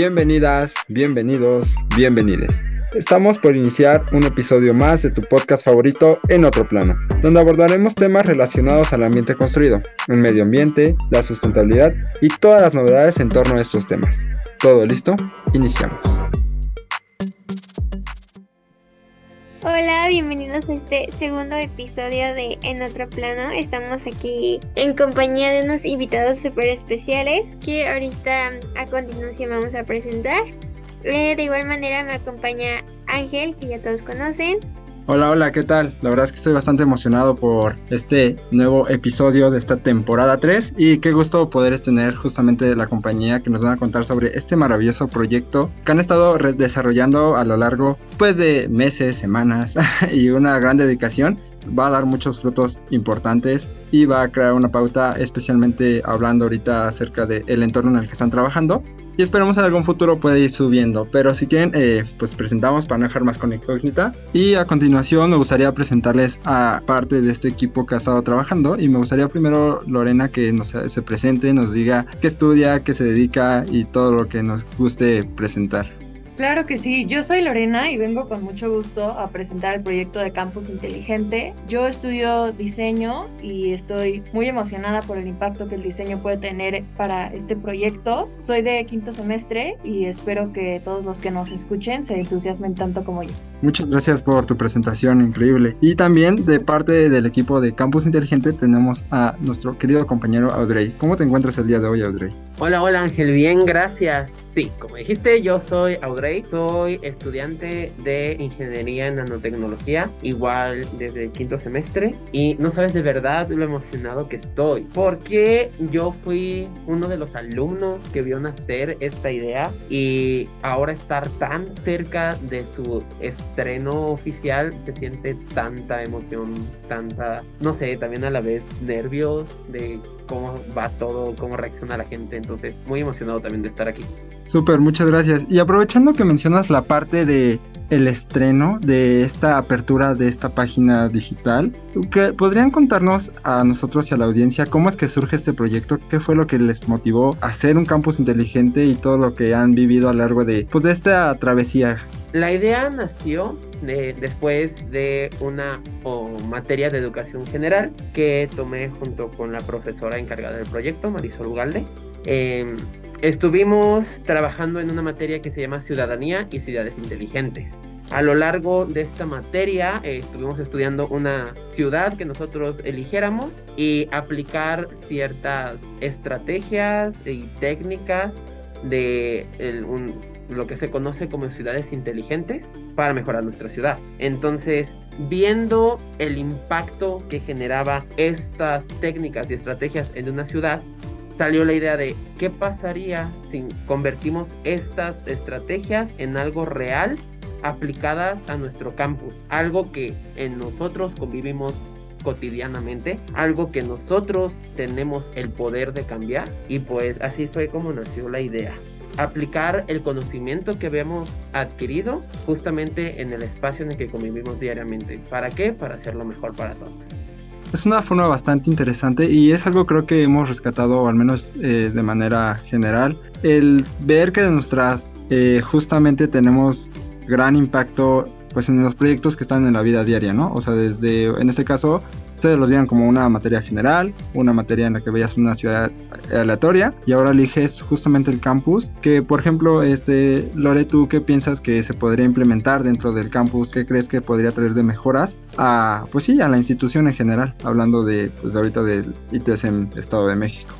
Bienvenidas, bienvenidos, bienvenides. Estamos por iniciar un episodio más de tu podcast favorito en otro plano, donde abordaremos temas relacionados al ambiente construido, el medio ambiente, la sustentabilidad y todas las novedades en torno a estos temas. ¿Todo listo? Iniciamos. Hola, bienvenidos a este segundo episodio de En otro plano. Estamos aquí en compañía de unos invitados súper especiales que ahorita a continuación vamos a presentar. Eh, de igual manera me acompaña Ángel, que ya todos conocen. Hola, hola, ¿qué tal? La verdad es que estoy bastante emocionado por este nuevo episodio de esta temporada 3 y qué gusto poder tener justamente la compañía que nos van a contar sobre este maravilloso proyecto que han estado desarrollando a lo largo pues de meses, semanas y una gran dedicación va a dar muchos frutos importantes y va a crear una pauta especialmente hablando ahorita acerca del entorno en el que están trabajando y esperamos en algún futuro puede ir subiendo. Pero si quieren, eh, pues presentamos para no dejar más con incógnita. Y a continuación me gustaría presentarles a parte de este equipo que ha estado trabajando. Y me gustaría primero Lorena que nos, se presente, nos diga qué estudia, qué se dedica y todo lo que nos guste presentar. Claro que sí, yo soy Lorena y vengo con mucho gusto a presentar el proyecto de Campus Inteligente. Yo estudio diseño y estoy muy emocionada por el impacto que el diseño puede tener para este proyecto. Soy de quinto semestre y espero que todos los que nos escuchen se entusiasmen tanto como yo. Muchas gracias por tu presentación, increíble. Y también de parte del equipo de Campus Inteligente tenemos a nuestro querido compañero Audrey. ¿Cómo te encuentras el día de hoy, Audrey? Hola, hola Ángel, bien, gracias. Sí, como dijiste, yo soy Audrey, soy estudiante de ingeniería en nanotecnología, igual desde el quinto semestre, y no sabes de verdad lo emocionado que estoy, porque yo fui uno de los alumnos que vio nacer esta idea y ahora estar tan cerca de su estreno oficial se siente tanta emoción, tanta, no sé, también a la vez nervios de cómo va todo, cómo reacciona la gente, entonces muy emocionado también de estar aquí. Súper, muchas gracias. Y aprovechando que mencionas la parte de el estreno de esta apertura de esta página digital, ¿podrían contarnos a nosotros y a la audiencia cómo es que surge este proyecto? ¿Qué fue lo que les motivó a hacer un campus inteligente y todo lo que han vivido a lo largo de, pues, de esta travesía? La idea nació después de una materia de educación general que tomé junto con la profesora encargada del proyecto, Marisol Ugalde. Em, Estuvimos trabajando en una materia que se llama Ciudadanía y Ciudades Inteligentes. A lo largo de esta materia eh, estuvimos estudiando una ciudad que nosotros eligiéramos y aplicar ciertas estrategias y técnicas de lo que se conoce como ciudades inteligentes para mejorar nuestra ciudad. Entonces, viendo el impacto que generaba estas técnicas y estrategias en una ciudad, salió la idea de qué pasaría si convertimos estas estrategias en algo real aplicadas a nuestro campus, algo que en nosotros convivimos cotidianamente, algo que nosotros tenemos el poder de cambiar y pues así fue como nació la idea. Aplicar el conocimiento que habíamos adquirido justamente en el espacio en el que convivimos diariamente. ¿Para qué? Para hacerlo mejor para todos. Es una forma bastante interesante y es algo creo que hemos rescatado, al menos eh, de manera general, el ver que de nuestras eh, justamente tenemos gran impacto pues en los proyectos que están en la vida diaria, ¿no? O sea, desde, en este caso, ustedes los veían como una materia general, una materia en la que veías una ciudad aleatoria y ahora eliges justamente el campus, que por ejemplo, este, Lore, ¿tú qué piensas que se podría implementar dentro del campus? ¿Qué crees que podría traer de mejoras a, pues sí, a la institución en general, hablando de, pues ahorita del ITSM Estado de México?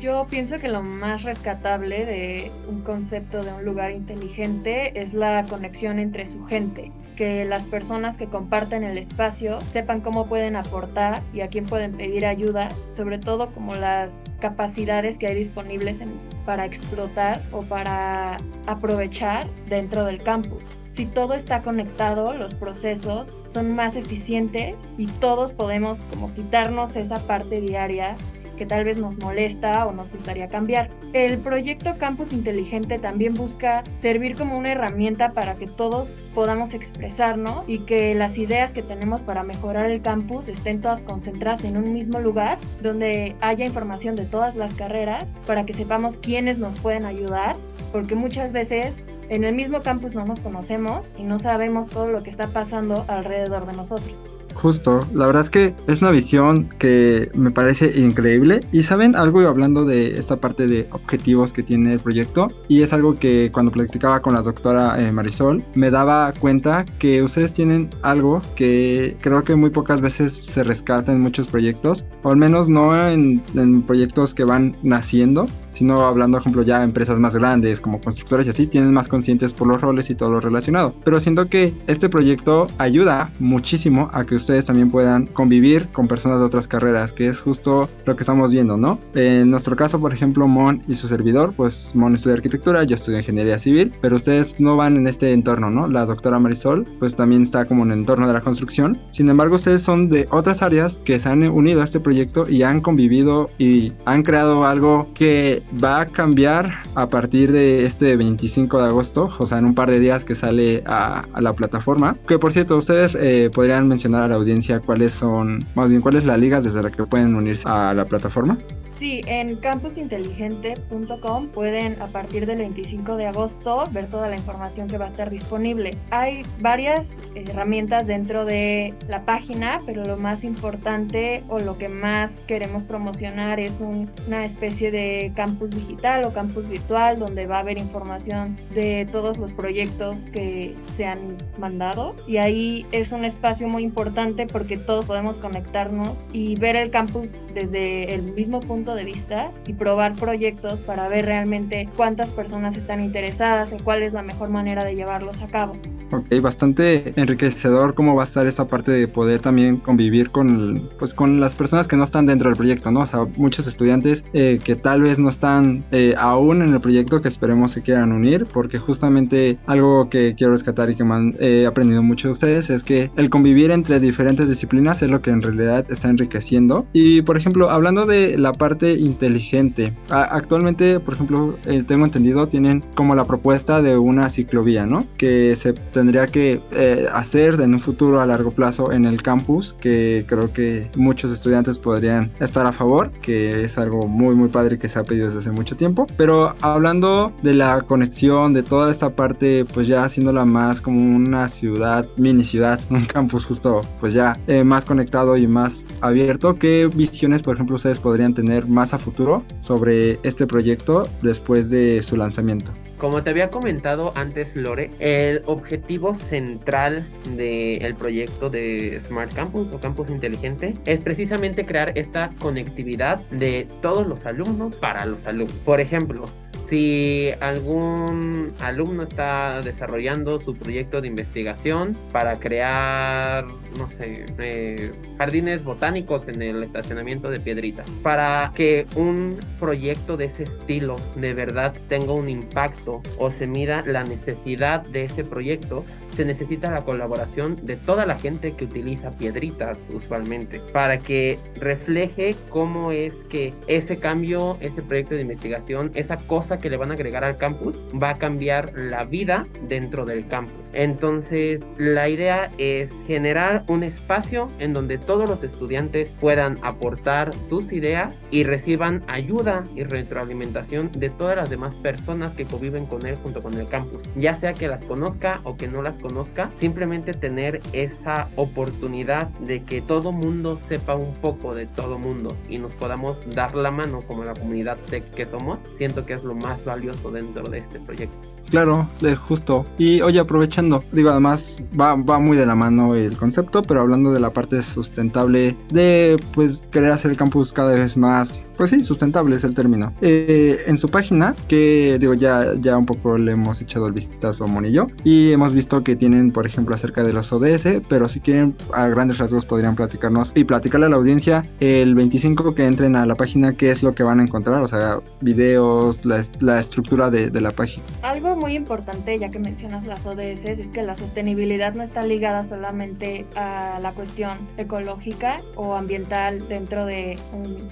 Yo pienso que lo más rescatable de un concepto de un lugar inteligente es la conexión entre su gente que las personas que comparten el espacio sepan cómo pueden aportar y a quién pueden pedir ayuda, sobre todo como las capacidades que hay disponibles para explotar o para aprovechar dentro del campus. Si todo está conectado, los procesos son más eficientes y todos podemos como quitarnos esa parte diaria que tal vez nos molesta o nos gustaría cambiar. El proyecto Campus Inteligente también busca servir como una herramienta para que todos podamos expresarnos y que las ideas que tenemos para mejorar el campus estén todas concentradas en un mismo lugar donde haya información de todas las carreras para que sepamos quiénes nos pueden ayudar porque muchas veces en el mismo campus no nos conocemos y no sabemos todo lo que está pasando alrededor de nosotros. Justo, la verdad es que es una visión que me parece increíble. Y saben algo hablando de esta parte de objetivos que tiene el proyecto. Y es algo que cuando platicaba con la doctora eh, Marisol, me daba cuenta que ustedes tienen algo que creo que muy pocas veces se rescata en muchos proyectos. Al menos no en proyectos que van naciendo sino hablando, por ejemplo, ya empresas más grandes como constructores y así, tienen más conscientes por los roles y todo lo relacionado. Pero siento que este proyecto ayuda muchísimo a que ustedes también puedan convivir con personas de otras carreras, que es justo lo que estamos viendo, ¿no? En nuestro caso, por ejemplo, Mon y su servidor, pues Mon estudia arquitectura, yo estudio ingeniería civil, pero ustedes no van en este entorno, ¿no? La doctora Marisol, pues también está como en el entorno de la construcción. Sin embargo, ustedes son de otras áreas que se han unido a este proyecto y han convivido y han creado algo que va a cambiar a partir de este 25 de agosto, o sea, en un par de días que sale a, la plataforma. Que por cierto, ustedes eh, podrían mencionar a la audiencia cuáles son, más bien, cuál es la liga desde la que pueden unirse a la plataforma. Sí, en campusinteligente.com pueden a partir del 25 de agosto ver toda la información que va a estar disponible. Hay varias herramientas dentro de la página, pero lo más importante o lo que más queremos promocionar es una especie de campus digital o campus virtual donde va a haber información de todos los proyectos que se han mandado y ahí es un espacio muy importante porque todos podemos conectarnos y ver el campus desde el mismo punto de vista y probar proyectos para ver realmente cuántas personas están interesadas y cuál es la mejor manera de llevarlos a cabo. Ok, bastante enriquecedor cómo va a estar esta parte de poder también convivir con, pues, con las personas que no están dentro del proyecto, ¿no? O sea, muchos estudiantes eh, que tal vez no están eh, aún en el proyecto que esperemos se quieran unir, porque justamente algo que quiero rescatar y que me he aprendido mucho de ustedes es que el convivir entre diferentes disciplinas es lo que en realidad está enriqueciendo. Y por ejemplo, hablando de la parte inteligente, actualmente, por ejemplo, eh, tengo entendido, tienen como la propuesta de una ciclovía, ¿no? Que se tendría que eh, hacer en un futuro a largo plazo en el campus, que creo que muchos estudiantes podrían estar a favor, que es algo muy muy padre que se ha pedido desde hace mucho tiempo. Pero hablando de la conexión, de toda esta parte, pues ya haciéndola más como una ciudad, mini ciudad, un campus justo pues ya eh, más conectado y más abierto, ¿qué visiones por ejemplo ustedes podrían tener más a futuro sobre este proyecto después de su lanzamiento? Como te había comentado antes, Lore, el objetivo central del proyecto de Smart Campus o Campus Inteligente es precisamente crear esta conectividad de todos los alumnos para los alumnos. Por ejemplo, si algún alumno está desarrollando su proyecto de investigación para crear, no sé, eh, jardines botánicos en el estacionamiento de Piedrita, para que un proyecto de ese estilo de verdad tenga un impacto o se mida la necesidad de ese proyecto, se necesita la colaboración de toda la gente que utiliza piedritas usualmente para que refleje cómo es que ese cambio, ese proyecto de investigación, esa cosa que le van a agregar al campus va a cambiar la vida dentro del campus. Entonces, la idea es generar un espacio en donde todos los estudiantes puedan aportar sus ideas y reciban ayuda y retroalimentación de todas las demás personas que conviven con él junto con el campus, ya sea que las conozca o que no las conozca, simplemente tener esa oportunidad de que todo mundo sepa un poco de todo mundo y nos podamos dar la mano como la comunidad tech que somos, siento que es lo más valioso dentro de este proyecto. Claro, de justo. Y oye, aprovechando, digo, además va, va muy de la mano el concepto, pero hablando de la parte sustentable de pues querer hacer el campus cada vez más pues sí, sustentable es el término. Eh, en su página, que digo, ya, ya un poco le hemos echado el vistazo a Monillo, y hemos visto que tienen, por ejemplo, acerca de los ODS, pero si quieren, a grandes rasgos podrían platicarnos y platicarle a la audiencia el 25 que entren a la página, qué es lo que van a encontrar, o sea, videos, la, estructura de la página. Algo muy importante, ya que mencionas las ODS, es que la sostenibilidad no está ligada solamente a la cuestión ecológica o ambiental dentro de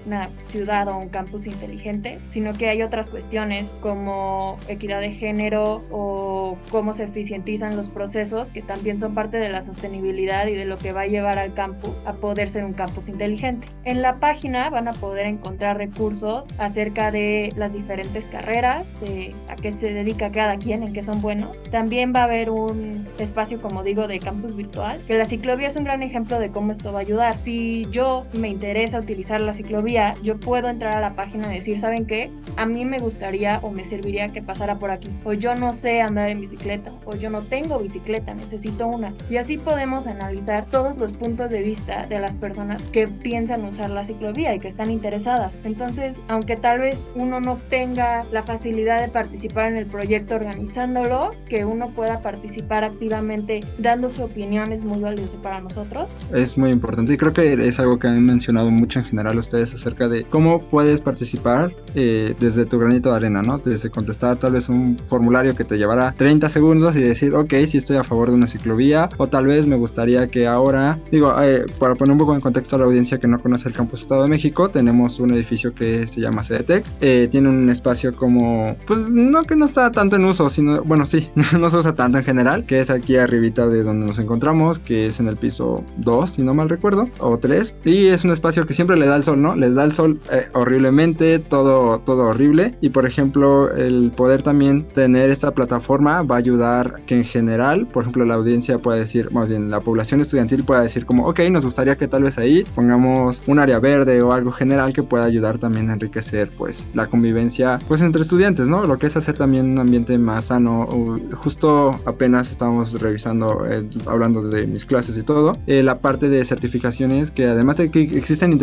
una ciudad ciudad o un campus inteligente, sino que hay otras cuestiones como equidad de género o cómo se eficientizan los procesos que también son parte de la sostenibilidad y de lo que va a llevar al campus a poder ser un campus inteligente. En la página van a poder encontrar recursos acerca de las diferentes carreras, de a qué se dedica cada quien, en qué son buenos. También va a haber un espacio, como digo, de campus virtual, que la ciclovía es un gran ejemplo de cómo esto va a ayudar. Si yo me interesa utilizar la ciclovía, yo puedo entrar a la página y decir, ¿saben qué? A mí me gustaría o me serviría que pasara por aquí. O yo no sé andar en bicicleta, o yo no tengo bicicleta, necesito una. Y así podemos analizar todos los puntos de vista de las personas que piensan usar la ciclovía y que están interesadas. Entonces, aunque tal vez uno no tenga la facilidad de participar en el proyecto organizándolo, que uno pueda participar activamente dando su opinión es muy valioso para nosotros. Es muy importante y creo que es algo que han mencionado mucho en general ustedes acerca de cómo puedes participar eh, desde tu granito de arena, ¿no? Desde contestar tal vez un formulario que te llevará 30 segundos y decir, ok, si estoy a favor de una ciclovía o tal vez me gustaría que ahora, digo, eh, para poner un poco en contexto a la audiencia que no conoce el Campus Estado de México, tenemos un edificio que se llama CDTEC, eh, tiene un espacio como, pues no que no está tanto en uso, sino, bueno, sí, no se usa tanto en general, que es aquí arribita de donde nos encontramos, que es en el piso 2, si no mal recuerdo, o 3, y es un espacio que siempre le da el sol, ¿no? Les da el sol eh, horriblemente, todo, todo horrible, y por ejemplo, el poder también tener esta plataforma va a ayudar que en general, por ejemplo, la audiencia pueda decir, más bien la población estudiantil pueda decir como, ok, nos gustaría que tal vez ahí pongamos un área verde o algo general que pueda ayudar también a enriquecer pues la convivencia pues entre estudiantes, ¿no? Lo que es hacer también un ambiente más sano. Justo apenas estábamos revisando, eh, hablando de mis clases y todo, eh, la parte de certificaciones que además de que existen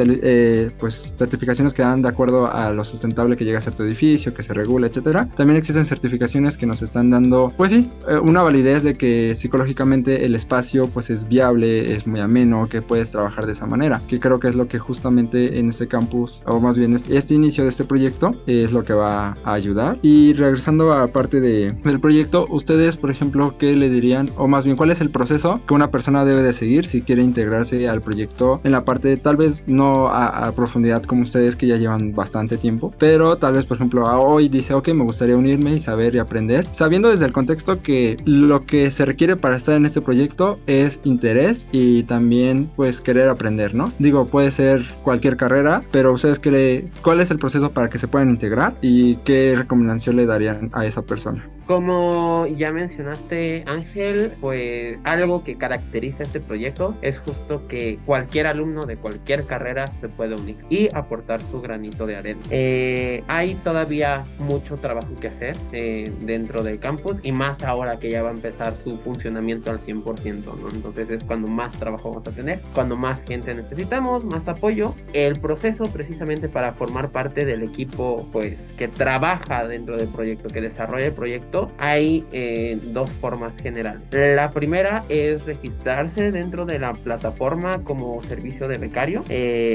pues certificaciones que dan de acuerdo a lo sustentable que llega a ser tu edificio, que se regula, etcétera, también existen certificaciones que nos están dando, pues sí, una validez de que psicológicamente el espacio pues es viable, es muy ameno, que puedes trabajar de esa manera, que creo que es lo que justamente en este campus, o más bien este, este inicio de este proyecto, es lo que va a ayudar. Y regresando a parte de, del proyecto, ustedes, por ejemplo, ¿qué le dirían? O más bien, ¿cuál es el proceso que una persona debe de seguir si quiere integrarse al proyecto en la parte, tal vez no a, profundidad como ustedes que ya llevan bastante tiempo, pero tal vez, por ejemplo, hoy dice, ok, me gustaría unirme y saber y aprender, sabiendo desde el contexto que lo que se requiere para estar en este proyecto es interés y también pues querer aprender, ¿no? Digo, puede ser cualquier carrera, pero ustedes creen, ¿cuál es el proceso para que se puedan integrar y qué recomendación le darían a esa persona? Como ya mencionaste, Ángel, pues algo que caracteriza este proyecto es justo que cualquier alumno de cualquier carrera se puede unir y aportar su granito de arena. Eh, hay todavía mucho trabajo que hacer eh, dentro del campus y más ahora que ya va a empezar su funcionamiento al 100%, ¿no? Entonces es cuando más trabajo vamos a tener, cuando más gente necesitamos, más apoyo. El proceso precisamente para formar parte del equipo, pues, que trabaja dentro del proyecto, que desarrolla el proyecto, hay eh, dos formas generales. La primera es registrarse dentro de la plataforma como servicio de becario.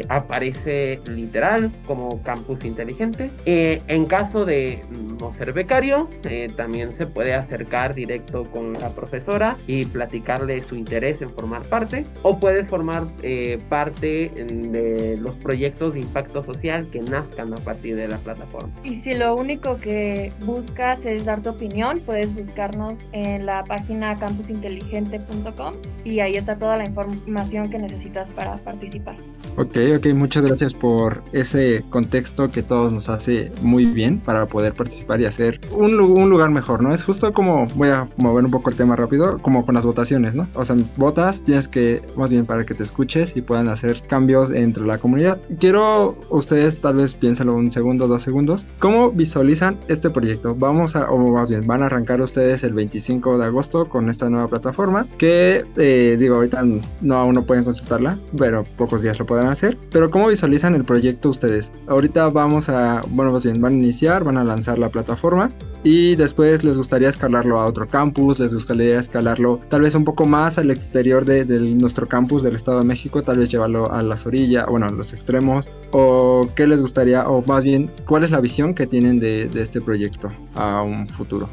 Aparece literal como campus inteligente. Eh, en caso de no ser becario, también se puede acercar directo con la profesora y platicarle su interés en formar parte. O puedes formar parte de los proyectos de impacto social que nazcan a partir de la plataforma. Y si lo único que buscas es dar tu opinión, puedes buscarnos en la página campusinteligente.com y ahí está toda la información que necesitas para participar. Ok, ok, muchas gracias por ese contexto que todos nos hace muy bien para poder participar y hacer un, un, lugar mejor, ¿no? Es justo como, voy a mover un poco el tema rápido, como con las votaciones, ¿no? O sea, votas, tienes que, más bien para que te escuches y puedan hacer cambios dentro de la comunidad. Quiero, ustedes tal vez piénsenlo un segundo, dos segundos, ¿cómo visualizan este proyecto? Vamos a, o más bien, van a arrancar ustedes el 25 de agosto con esta nueva plataforma que, eh, digo, ahorita no aún no pueden consultarla, pero pocos días lo podrán hacer. Pero ¿cómo visualizan el proyecto ustedes? Ahorita vamos a, bueno, más bien, van a iniciar, van a lanzar la plataforma y después les gustaría escalarlo a otro campus, les gustaría escalarlo tal vez un poco más al exterior de, nuestro campus del Estado de México, tal vez llevarlo a las orillas, bueno, a los extremos, o qué les gustaría, o más bien, cuál es la visión que tienen de este proyecto a un futuro.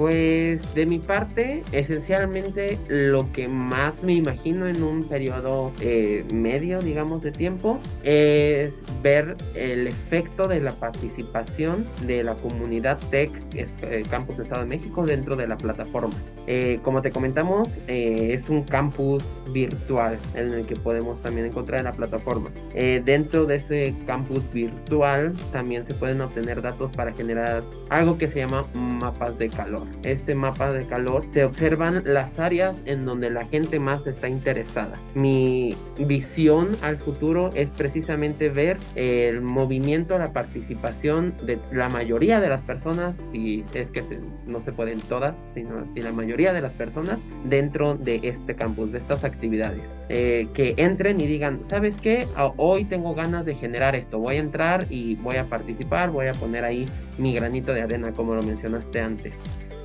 Pues de mi parte, esencialmente lo que más me imagino en un periodo eh, medio, digamos, de tiempo, es ver el efecto de la participación de la comunidad Tech eh, Campus de Estado de México dentro de la plataforma. Eh, como te comentamos, es un campus virtual en el que podemos también encontrar en la plataforma. dentro de ese campus virtual también se pueden obtener datos para generar algo que se llama mapas de calor. Este mapa de calor se observan las áreas en donde la gente más está interesada. Mi visión al futuro es precisamente ver el movimiento, la participación de la mayoría de las personas, si es que no se pueden todas, sino si la mayoría de las personas dentro de este campus, de estas actividades. Eh, que entren y digan, ¿sabes qué? Hoy tengo ganas de generar esto, voy a entrar y voy a participar, voy a poner ahí mi granito de arena, como lo mencionaste antes.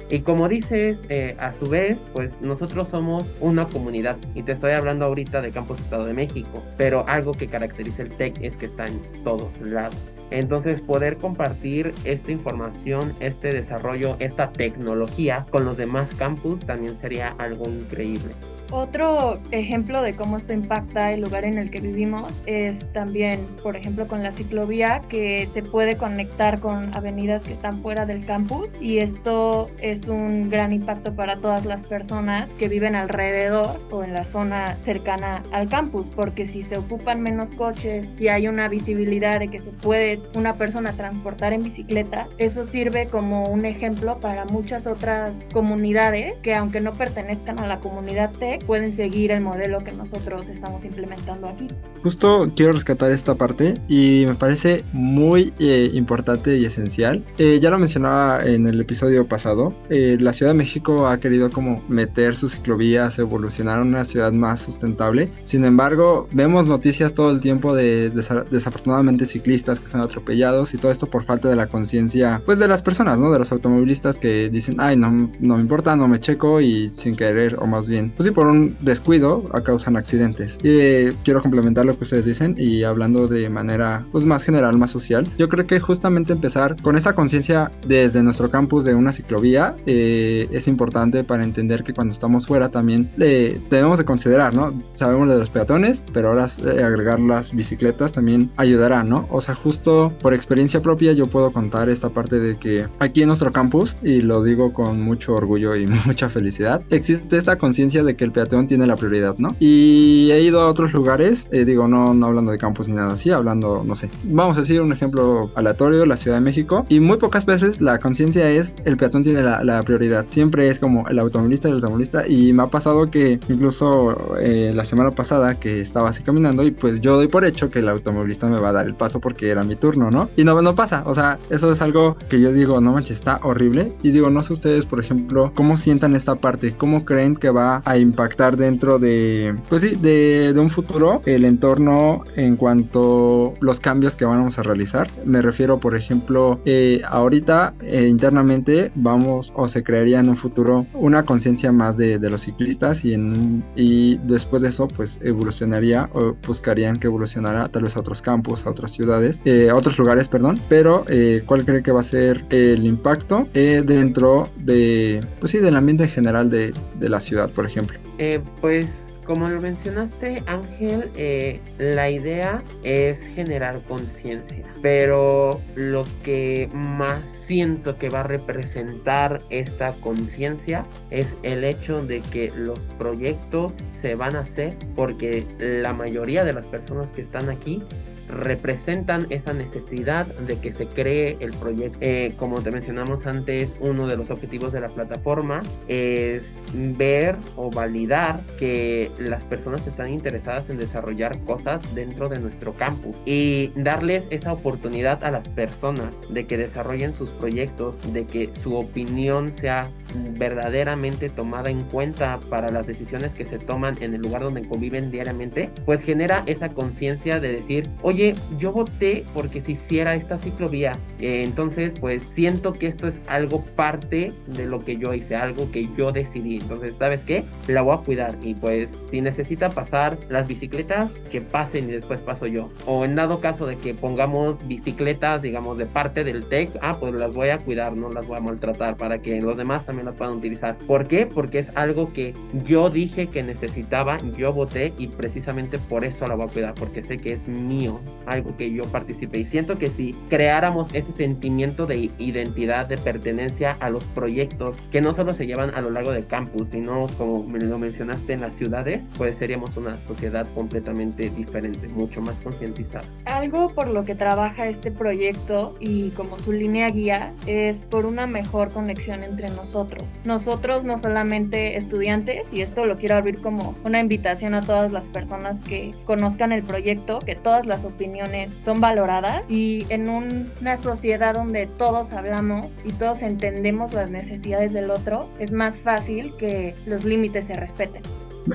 Y como dices, eh, a su vez, pues nosotros somos una comunidad. Y te estoy hablando ahorita de Campus Estado de México. Pero algo que caracteriza el TEC es que está en todos lados. Entonces poder compartir esta información, este desarrollo, esta tecnología con los demás campus también sería algo increíble. Otro ejemplo de cómo esto impacta el lugar en el que vivimos es también, por ejemplo, con la ciclovía que se puede conectar con avenidas que están fuera del campus y esto es un gran impacto para todas las personas que viven alrededor o en la zona cercana al campus, porque si se ocupan menos coches y hay una visibilidad de que se puede una persona transportar en bicicleta, eso sirve como un ejemplo para muchas otras comunidades que aunque no pertenezcan a la comunidad T, pueden seguir el modelo que nosotros estamos implementando aquí. Justo quiero rescatar esta parte y me parece muy eh, importante y esencial. Eh, ya lo mencionaba en el episodio pasado, eh, la Ciudad de México ha querido como meter sus ciclovías, evolucionar a una ciudad más sustentable. Sin embargo, vemos noticias todo el tiempo de desafortunadamente ciclistas que son atropellados y todo esto por falta de la conciencia pues de las personas, ¿no? De los automovilistas que dicen, ay, no, no me importa, no me checo y sin querer o más bien, pues sí, por un descuido causan accidentes. Y eh, quiero complementar lo que ustedes dicen y hablando de manera pues más general, más social. Yo creo que justamente empezar con esa conciencia desde nuestro campus de una ciclovía eh, es importante para entender que cuando estamos fuera también le debemos de considerar, ¿no? Sabemos de los peatones, pero ahora eh, agregar las bicicletas también ayudará, ¿no? O sea, justo por experiencia propia yo puedo contar esta parte de que aquí en nuestro campus, y lo digo con mucho orgullo y mucha felicidad, existe esta conciencia de que el peatón tiene la prioridad, ¿no? Y he ido a otros lugares, eh, digo, no, no hablando de campus ni nada así, hablando, no sé, vamos a decir un ejemplo aleatorio, la Ciudad de México, y muy pocas veces la conciencia es el peatón tiene la, prioridad, siempre es como el automovilista y el automovilista, y me ha pasado que incluso eh, la semana pasada que estaba así caminando y pues yo doy por hecho que el automovilista me va a dar el paso porque era mi turno, ¿no? Y no, no pasa, o sea, eso es algo que yo digo, no manches, está horrible, y digo, no sé ustedes, por ejemplo, cómo sientan esta parte, cómo creen que va a impactar impactar dentro de, pues sí, de, un futuro el entorno en cuanto los cambios que vamos a realizar. Me refiero, por ejemplo, eh, ahorita eh, internamente vamos o se crearía en un futuro una conciencia más de, los ciclistas y, en, después de eso pues evolucionaría o buscarían que evolucionara tal vez a otros campos, a otras ciudades, eh, a otros lugares, perdón, pero ¿cuál cree que va a ser el impacto dentro de, pues sí, del ambiente general de, de la ciudad, por ejemplo? Eh, pues como lo mencionaste Ángel, eh, la idea es generar conciencia, pero lo que más siento que va a representar esta conciencia es el hecho de que los proyectos se van a hacer porque la mayoría de las personas que están aquí representan esa necesidad de que se cree el proyecto. Eh, como te mencionamos antes, uno de los objetivos de la plataforma es ver o validar que las personas están interesadas en desarrollar cosas dentro de nuestro campus y darles esa oportunidad a las personas de que desarrollen sus proyectos, de que su opinión sea verdaderamente tomada en cuenta para las decisiones que se toman en el lugar donde conviven diariamente, pues genera esa conciencia de decir, oye, yo voté porque se hiciera esta ciclovía, eh, entonces pues siento que esto es algo parte de lo que yo hice, algo que yo decidí, entonces, ¿sabes qué? La voy a cuidar y pues si necesita pasar las bicicletas, que pasen y después paso yo. O en dado caso de que pongamos bicicletas, digamos, de parte del TEC, ah, pues las voy a cuidar, no las voy a maltratar para que los demás también la puedan utilizar. ¿Por qué? Porque es algo que yo dije que necesitaba, yo voté y precisamente por eso la voy a cuidar, porque sé que es mío, algo que yo participé. Y siento que si creáramos ese sentimiento de identidad, de pertenencia a los proyectos que no solo se llevan a lo largo del campus, sino como lo mencionaste en las ciudades, pues seríamos una sociedad completamente diferente, mucho más concientizada. Algo por lo que trabaja este proyecto y como su línea guía es por una mejor conexión entre nosotros. Nosotros no solamente estudiantes, y esto lo quiero abrir como una invitación a todas las personas que conozcan el proyecto, que todas las opiniones son valoradas y en una sociedad donde todos hablamos y todos entendemos las necesidades del otro, es más fácil que los límites se respeten.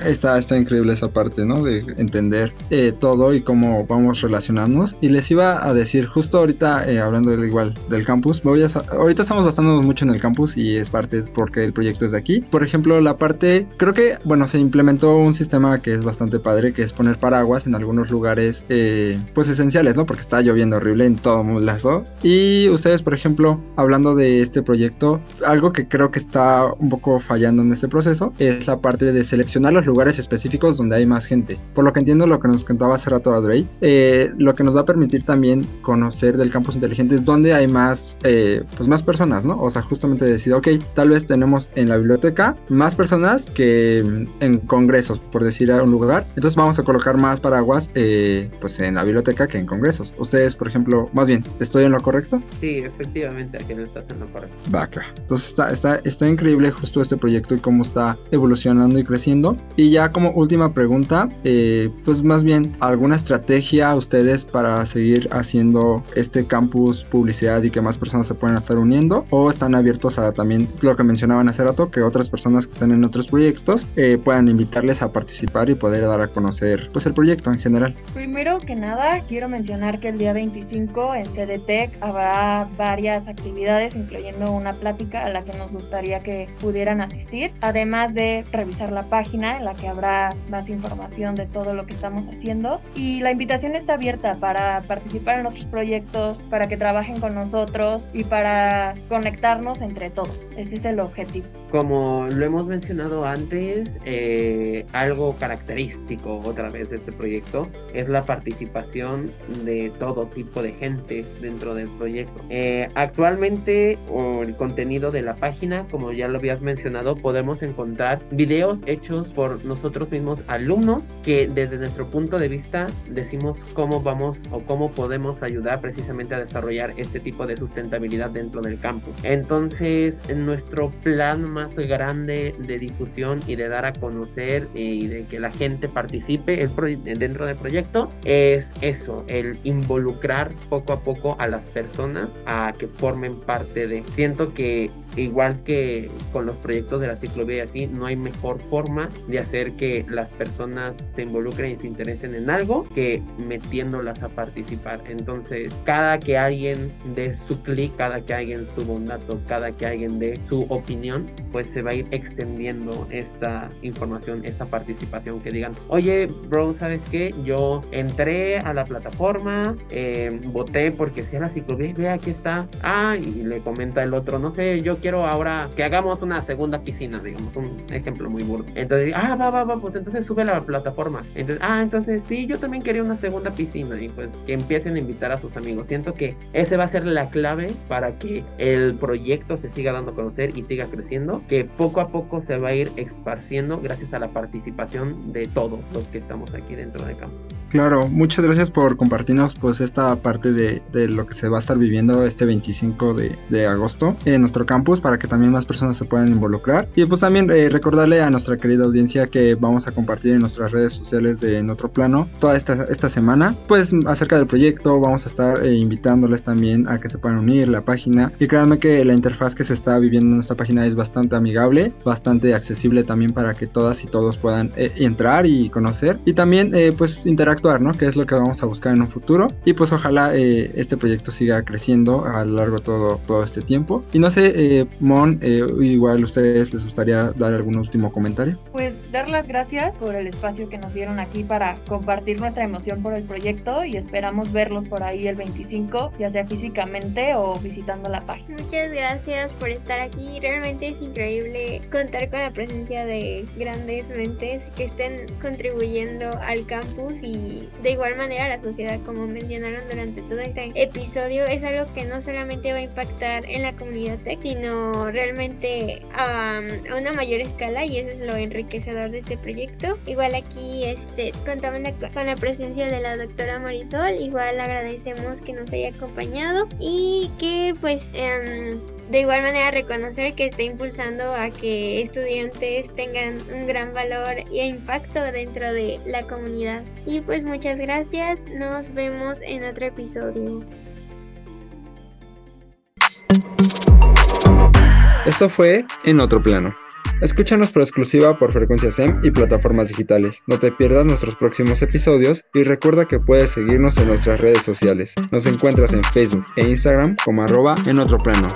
Está, está increíble esa parte, ¿no? De entender eh, todo y cómo vamos relacionándonos. Y les iba a decir, justo ahorita, eh, hablando del igual del campus, voy a, ahorita estamos basándonos mucho en el campus y es parte porque el proyecto es de aquí. Por ejemplo, la parte, creo que, bueno, se implementó un sistema que es bastante padre, que es poner paraguas en algunos lugares, eh, pues esenciales, ¿no? Porque está lloviendo horrible en todos lados. Y ustedes, por ejemplo, hablando de este proyecto, algo que creo que está un poco fallando en este proceso es la parte de seleccionar lugares específicos donde hay más gente. Por lo que entiendo lo que nos contaba hace rato Adrey, eh, lo que nos va a permitir también conocer del campus inteligente es donde hay más, eh, pues más personas, ¿no? O sea, justamente decir, ok, tal vez tenemos en la biblioteca más personas que en congresos, por decir a un lugar. Entonces vamos a colocar más paraguas, eh, pues en la biblioteca que en congresos. Ustedes, por ejemplo, más bien, ¿estoy en lo correcto? Sí, efectivamente, aquí no estás en lo correcto. Va acá. Entonces está, está, está increíble justo este proyecto y cómo está evolucionando y creciendo. Y ya como última pregunta, eh, pues más bien, ¿alguna estrategia ustedes para seguir haciendo este campus publicidad y que más personas se puedan estar uniendo? ¿O están abiertos a también lo que mencionaban hace rato, que otras personas que están en otros proyectos eh, puedan invitarles a participar y poder dar a conocer pues el proyecto en general? Primero que nada, quiero mencionar que el día 25 en CDTEC habrá varias actividades, incluyendo una plática a la que nos gustaría que pudieran asistir, además de revisar la página en la que habrá más información de todo lo que estamos haciendo. Y la invitación está abierta para participar en otros proyectos, para que trabajen con nosotros y para conectarnos entre todos. Ese es el objetivo. Como lo hemos mencionado antes, eh, algo característico otra vez de este proyecto es la participación de todo tipo de gente dentro del proyecto. Eh, actualmente el contenido de la página, como ya lo habías mencionado, podemos encontrar videos hechos por nosotros mismos alumnos que desde nuestro punto de vista decimos cómo vamos o cómo podemos ayudar precisamente a desarrollar este tipo de sustentabilidad dentro del campus. Entonces, nuestro plan más grande de difusión y de dar a conocer y de que la gente participe dentro del proyecto es eso, el involucrar poco a poco a las personas a que formen parte de. Siento que igual que con los proyectos de la ciclovía y así, no hay mejor forma de hacer que las personas se involucren y se interesen en algo que metiéndolas a participar. Entonces, cada que alguien dé su clic, cada que alguien suba un dato, cada que alguien dé su opinión, pues se va a ir extendiendo esta información, esta participación. Que digan, oye, bro, ¿sabes qué? Yo entré a la plataforma, eh, voté porque si a la ciclovía, ve aquí está. Ah, y le comenta el otro, no sé, yo quiero ahora que hagamos una segunda piscina, digamos, un ejemplo muy burdo. Entonces, ah, va, va, va, pues entonces sube la plataforma. Entonces, ah, entonces sí, yo también quería una segunda piscina y pues que empiecen a invitar a sus amigos. Siento que ese va a ser la clave para que el proyecto se siga dando a conocer y siga creciendo, que poco a poco se va a ir esparciendo gracias a la participación de todos los que estamos aquí dentro del campo. Claro, muchas gracias por compartirnos pues esta parte de, de lo que se va a estar viviendo este 25 de, de, agosto en nuestro campus para que también más personas se puedan involucrar. Y pues también eh, recordarle a nuestra querida audiencia que vamos a compartir en nuestras redes sociales de En Otro Plano toda esta, esta semana pues acerca del proyecto. Vamos a estar eh, invitándoles también a que se puedan unir la página. Y créanme que la interfaz que se está viviendo en esta página es bastante amigable bastante accesible también para que todas y todos puedan eh, entrar y conocer. Y también pues interactuar ¿no? Que es lo que vamos a buscar en un futuro. Y pues ojalá eh, este proyecto siga creciendo a lo largo de todo, todo este tiempo. Y no sé, eh, Mon, eh, igual a ustedes les gustaría dar algún último comentario. Pues dar las gracias por el espacio que nos dieron aquí para compartir nuestra emoción por el proyecto y esperamos verlos por ahí el 25, ya sea físicamente o visitando la página. Muchas gracias por estar aquí. Realmente es increíble contar con la presencia de grandes mentes que estén contribuyendo al campus y de igual manera la sociedad, como mencionaron durante todo este episodio. Es algo que no solamente va a impactar en la comunidad tech, sino realmente a una mayor escala y eso es lo enriquecedor de este proyecto. Igual aquí este, contamos con la presencia de la doctora Marisol, igual agradecemos que nos haya acompañado y que pues em, de igual manera reconocer que está impulsando a que estudiantes tengan un gran valor e impacto dentro de la comunidad. Y pues muchas gracias, nos vemos en otro episodio. Esto fue En Otro Plano. Escúchanos por exclusiva por Frecuencia SEM y plataformas digitales. No te pierdas nuestros próximos episodios y recuerda que puedes seguirnos en nuestras redes sociales. Nos encuentras en Facebook e Instagram como arroba en otro plano.